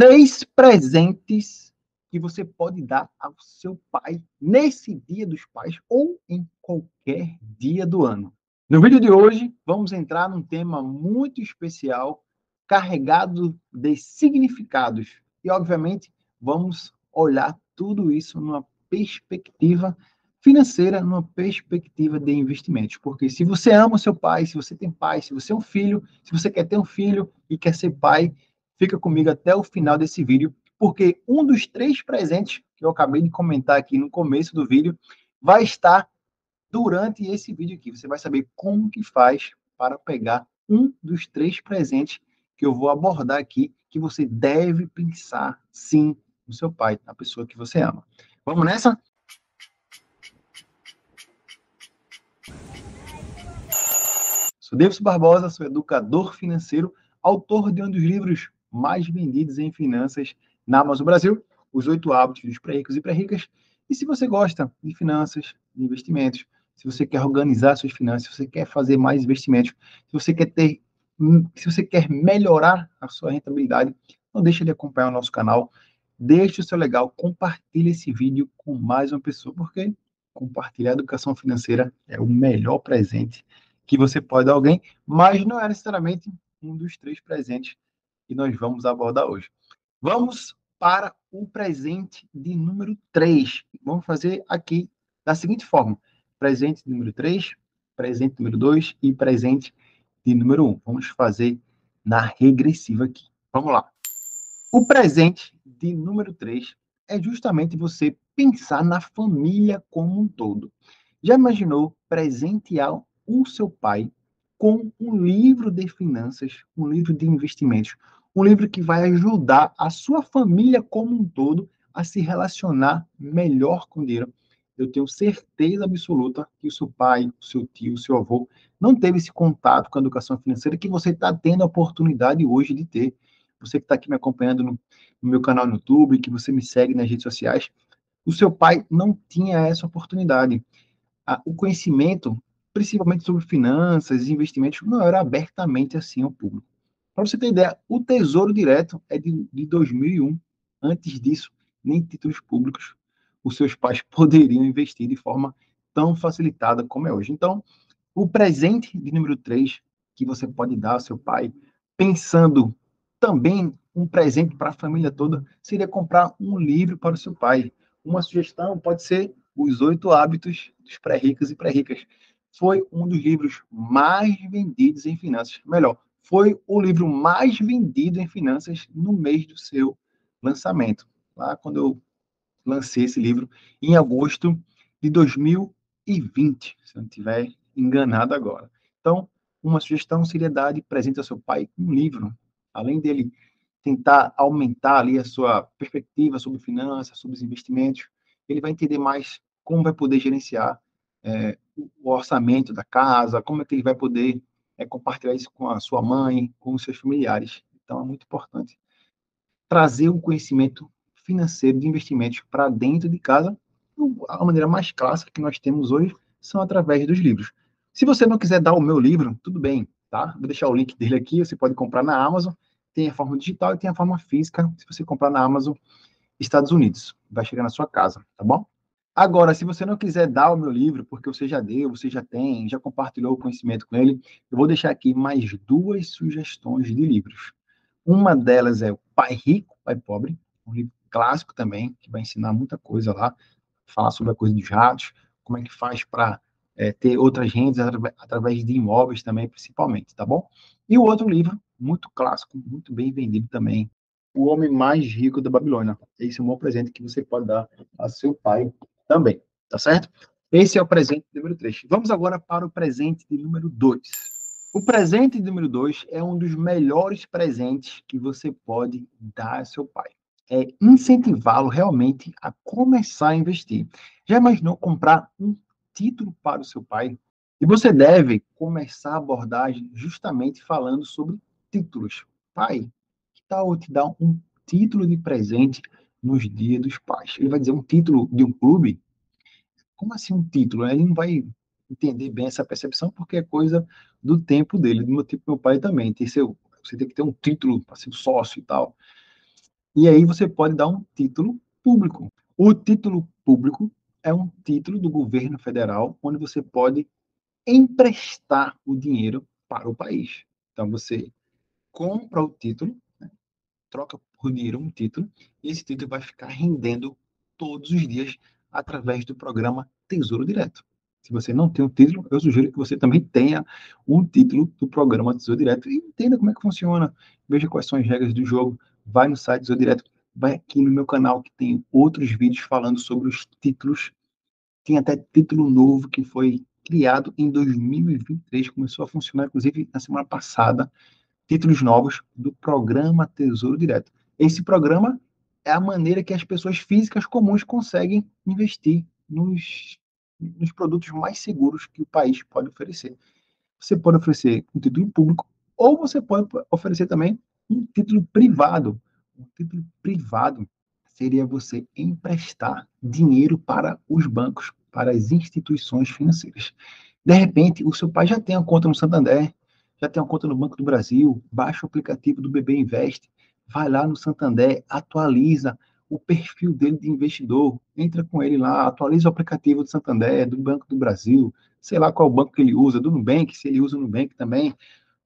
Três presentes que você pode dar ao seu pai nesse Dia dos Pais ou em qualquer dia do ano. No vídeo de hoje, vamos entrar num tema muito especial, carregado de significados. E, obviamente, vamos olhar tudo isso numa perspectiva financeira, numa perspectiva de investimentos. Porque se você ama o seu pai, se você tem pai, se você é um filho, se você quer ter um filho e quer ser pai, fica comigo até o final desse vídeo, porque um dos três presentes que eu acabei de comentar aqui no começo do vídeo vai estar durante esse vídeo aqui. Você vai saber como que faz para pegar um dos três presentes que eu vou abordar aqui, que você deve pensar sim no seu pai, na pessoa que você ama. Vamos nessa? Sou Davidson Barbosa, sou educador financeiro, autor de um dos livros mais vendidos em finanças na Amazon Brasil, Os Oito Hábitos dos Pré-Ricos e Pré-Ricas. E se você gosta de finanças, de investimentos, se você quer organizar suas finanças, se você quer fazer mais investimentos, se você quer ter, se você quer melhorar a sua rentabilidade, não deixe de acompanhar o nosso canal, deixe o seu legal, compartilhe esse vídeo com mais uma pessoa, porque compartilhar educação financeira é o melhor presente que você pode dar a alguém, mas não é necessariamente um dos três presentes que nós vamos abordar hoje. Vamos para o presente de número 3. Vamos fazer aqui da seguinte forma: presente número 3, presente número 2 e presente de número 1. Vamos fazer na regressiva aqui. Vamos lá. O presente de número 3 é justamente você pensar na família como um todo. Já imaginou presentear o seu pai com um livro de finanças, um livro de investimentos, um livro que vai ajudar a sua família como um todo a se relacionar melhor com o dinheiro, eu tenho certeza absoluta que o seu pai, o seu tio, o seu avô não teve esse contato com a educação financeira que você está tendo a oportunidade hoje de ter. Você que está aqui me acompanhando no, no, meu canal no YouTube, que você me segue nas redes sociais, o seu pai não tinha essa oportunidade. o conhecimento, principalmente sobre finanças e investimentos, não era abertamente assim ao público. Para você ter ideia, o Tesouro Direto é de, de 2001. Antes disso, nem títulos públicos os seus pais poderiam investir de forma tão facilitada como é hoje. Então, o presente de número 3 que você pode dar ao seu pai, pensando também um presente para a família toda, seria comprar um livro para o seu pai. Uma sugestão pode ser Os Oito Hábitos dos Pré-Ricos e Pré-Ricas. Foi um dos livros mais vendidos em finanças. Melhor, foi o livro mais vendido em finanças no mês do seu lançamento. Lá quando eu lancei esse livro em agosto de 2020, se eu não estiver enganado agora. Então, uma sugestão seria dar de presente ao seu pai um livro, além dele tentar aumentar ali a sua perspectiva sobre finanças, sobre os investimentos, ele vai entender mais como vai poder gerenciar é, o orçamento da casa, como é que ele vai poder é, compartilhar isso com a sua mãe, com os seus familiares. Então, é muito importante trazer um conhecimento financeiro de investimentos para dentro de casa, a maneira mais clássica que nós temos hoje são através dos livros. Se você não quiser dar o meu livro, tudo bem, tá? Vou deixar o link dele aqui, você pode comprar na Amazon, tem a forma digital e tem a forma física, se você comprar na Amazon Estados Unidos, vai chegar na sua casa, tá bom? Agora, se você não quiser dar o meu livro, porque você já deu, você já tem, já compartilhou o conhecimento com ele, eu vou deixar aqui mais duas sugestões de livros. Uma delas é o Pai Rico, Pai Pobre, um livro clássico também, que vai ensinar muita coisa lá, falar sobre a coisa dos ratos, como é que faz para é, ter outras rendas através de imóveis também, principalmente, tá bom? E o outro livro, muito clássico, muito bem vendido também, O Homem Mais Rico da Babilônia. Esse é um bom presente que você pode dar a seu pai também, tá certo? Esse é o presente número 3. Vamos agora para o presente de número 2. O presente de número 2 é um dos melhores presentes que você pode dar a seu pai é incentivá-lo realmente a começar a investir. Já imaginou comprar um título para o seu pai? E você deve começar a abordagem justamente falando sobre títulos. Pai, que tal eu te dar um título de presente nos dias dos pais? Ele vai dizer um título de um clube? Como assim um título? Ele não vai entender bem essa percepção porque é coisa do tempo dele, do meu tipo meu pai também. Tem seu, você tem que ter um título para ser sócio e tal. E aí você pode dar um título público. O título público é um título do governo federal onde você pode emprestar o dinheiro para o país. Então você compra o título, troca por dinheiro um título, e esse título vai ficar rendendo todos os dias através do programa Tesouro Direto. Se você não tem um título, eu sugiro que você também tenha um título do programa Tesouro Direto e entenda como é que funciona. Veja quais são as regras do jogo. Vai no site Tesouro Direto, vai aqui no meu canal que tem outros vídeos falando sobre os títulos. Tem até título novo que foi criado em 2023, começou a funcionar inclusive na semana passada. Títulos novos do programa Tesouro Direto. Esse programa é a maneira que as pessoas físicas comuns conseguem investir nos, nos produtos mais seguros que o país pode oferecer. Você pode oferecer um título público ou você pode oferecer também um título privado. Um título privado seria você emprestar dinheiro para os bancos, para as instituições financeiras. De repente, o seu pai já tem uma conta no Santander, já tem uma conta no Banco do Brasil, baixa o aplicativo do BB Invest, vai lá no Santander, atualiza o perfil dele de investidor, entra com ele lá, atualiza o aplicativo do Santander, do Banco do Brasil, sei lá qual banco que ele usa, do Nubank, se ele usa o Nubank também,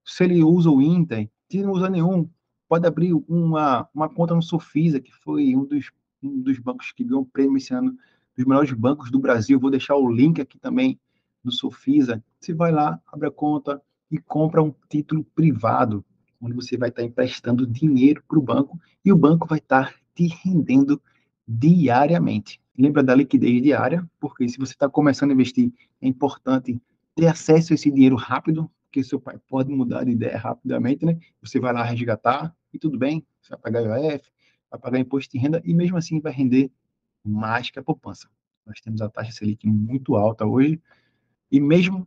se ele usa o Inter, se não usa nenhum, pode abrir uma, uma conta no Sofisa, que foi um dos, um dos bancos que ganhou o prêmio esse ano, dos melhores bancos do Brasil, vou deixar o link aqui também do Sofisa, você vai lá, abre a conta e compra um título privado, onde você vai estar emprestando dinheiro para o banco e o banco vai estar te rendendo diariamente. Lembra da liquidez diária, porque se você está começando a investir, é importante ter acesso a esse dinheiro rápido, porque seu pai pode mudar de ideia rapidamente, né? Você vai lá resgatar e tudo bem, você vai pagar IOF, vai pagar imposto de renda e mesmo assim vai render mais que a poupança. Nós temos a taxa Selic muito alta hoje e mesmo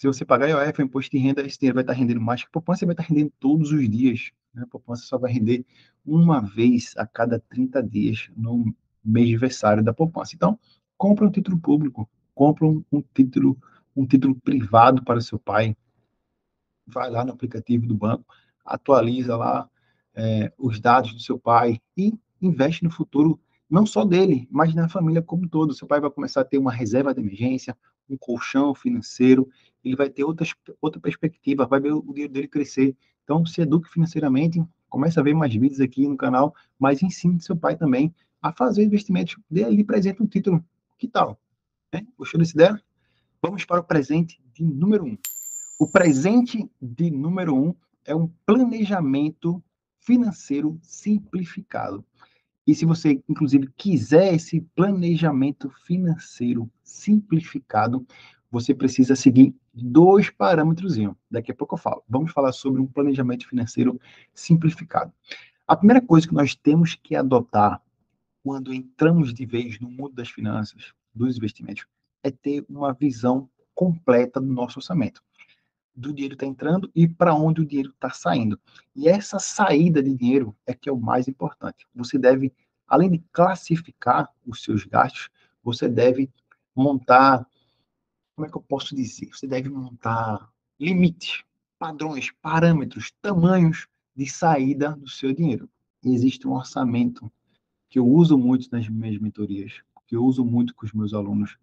se você pagar IOF, o imposto de renda, esse dinheiro vai estar rendendo mais que a poupança, vai estar rendendo todos os dias. Né? A poupança só vai render uma vez a cada 30 dias no mês aniversário da poupança. Então, compra um título público, compra um, um título um título privado para o seu pai, vai lá no aplicativo do banco, atualiza lá é, os dados do seu pai e investe no futuro não só dele, mas na família como um todo. Seu pai vai começar a ter uma reserva de emergência, um colchão financeiro, ele vai ter outras, outra perspectiva, vai ver o dinheiro dele crescer. Então, se eduque financeiramente, comece a ver mais vídeos aqui no canal, mas ensine seu pai também a fazer investimentos. Dê ali presente um título. Que tal? É? Gostou dessa ideia? Vamos para o presente de número um. O presente de número um é um planejamento financeiro simplificado. E se você, inclusive, quiser esse planejamento financeiro simplificado, você precisa seguir dois parâmetros. Daqui a pouco eu falo. Vamos falar sobre um planejamento financeiro simplificado. A primeira coisa que nós temos que adotar quando entramos de vez no mundo das finanças, dos investimentos, é ter uma visão completa do nosso orçamento. Do dinheiro está entrando e para onde o dinheiro está saindo. E essa saída de dinheiro é que é o mais importante. Você deve, além de classificar os seus gastos, você deve montar como é que eu posso dizer? Você deve montar limites, padrões, parâmetros, tamanhos de saída do seu dinheiro. E existe um orçamento que eu uso muito nas minhas mentorias, que eu uso muito com os meus alunos.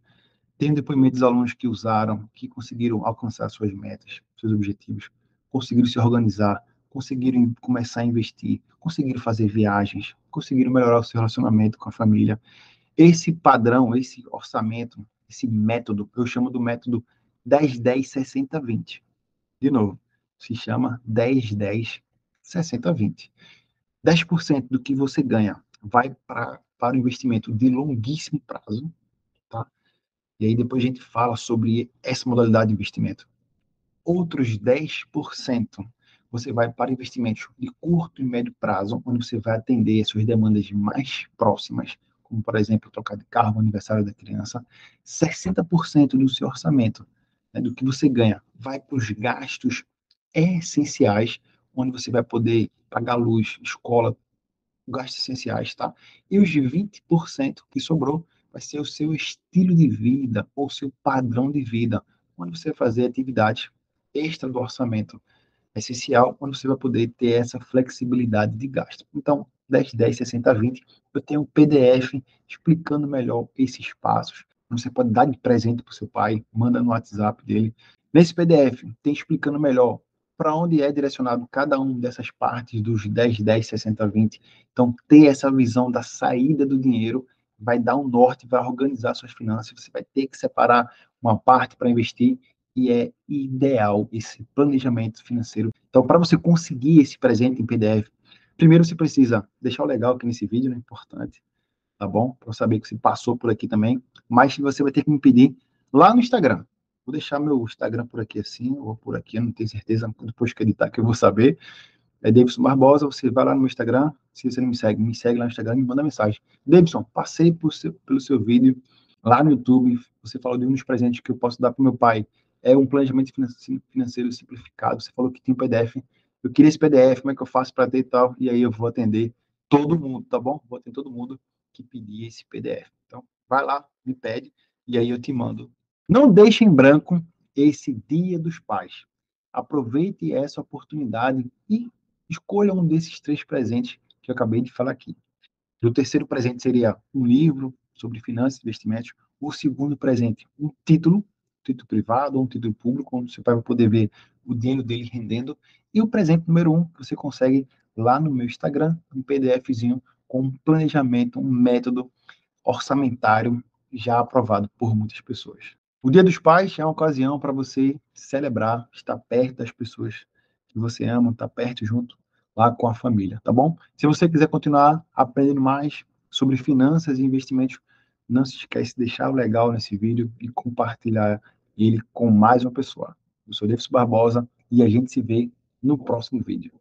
Tenho depoimentos de alunos que usaram, que conseguiram alcançar suas metas, seus objetivos, conseguiram se organizar, conseguiram começar a investir, conseguiram fazer viagens, conseguiram melhorar o seu relacionamento com a família. Esse padrão, esse orçamento, esse método, eu chamo do método 10, 10, 60, 20. De novo, se chama 10, 10, 60, 20. 10% do que você ganha vai pra, para o investimento de longuíssimo prazo, tá? E aí depois a gente fala sobre essa modalidade de investimento. Outros 10% você vai para investimentos de curto e médio prazo, onde você vai atender as suas demandas mais próximas, como por exemplo trocar de carro no aniversário da criança, 60% do seu orçamento, né, do que você ganha, vai para os gastos essenciais, onde você vai poder pagar luz, escola, gastos essenciais, tá? E os 20% que sobrou vai ser o seu estilo de vida ou seu padrão de vida, onde você vai fazer atividades extra do orçamento essencial, onde você vai poder ter essa flexibilidade de gasto. Então, 10, 10, 60, 20, eu tenho um PDF explicando melhor esses passos. Você pode dar de presente para o seu pai, manda no WhatsApp dele. Nesse PDF, tem explicando melhor para onde é direcionado cada uma dessas partes dos 10, 10, 60, 20. Então, ter essa visão da saída do dinheiro vai dar um norte, vai organizar suas finanças. Você vai ter que separar uma parte para investir e é ideal esse planejamento financeiro. Então, para você conseguir esse presente em PDF, primeiro você precisa deixar o legal aqui nesse vídeo, né? Importante, tá bom? Para eu saber que você passou por aqui também. Mas você vai ter que me pedir lá no Instagram. Vou deixar meu Instagram por aqui assim, ou por aqui, não tenho certeza, depois que editar que eu vou saber. É Davidson Barbosa, você vai lá no meu Instagram, se você não me segue, me segue lá no Instagram e me manda mensagem. Davidson, passei seu, pelo seu vídeo lá no YouTube, você falou de um dos presentes que eu posso dar para meu pai. É um planejamento financeiro simplificado, você falou que tem PDF. Eu queria esse PDF, como é que eu faço para ter e tal? E aí eu vou atender todo mundo, tá bom? Vou atender todo mundo que pedir esse PDF. Então, vai lá, me pede, e aí eu te mando não deixe em branco esse Dia dos Pais. Aproveite essa oportunidade e escolha um desses três presentes que eu acabei de falar aqui. O terceiro presente seria um livro sobre finanças e investimentos. O segundo presente, um título, título privado ou um título público, onde você vai poder ver o dinheiro dele rendendo. E o presente número um, que você consegue lá no meu Instagram, um PDFzinho com um planejamento, um método orçamentário já aprovado por muitas pessoas. O Dia dos Pais é uma ocasião para você celebrar, estar perto das pessoas que você ama, estar perto junto lá com a família, tá bom? Se você quiser continuar aprendendo mais sobre finanças e investimentos, não se esquece de deixar o legal nesse vídeo e compartilhar ele com mais uma pessoa. Eu sou Davidson Barbosa e a gente se vê no próximo vídeo.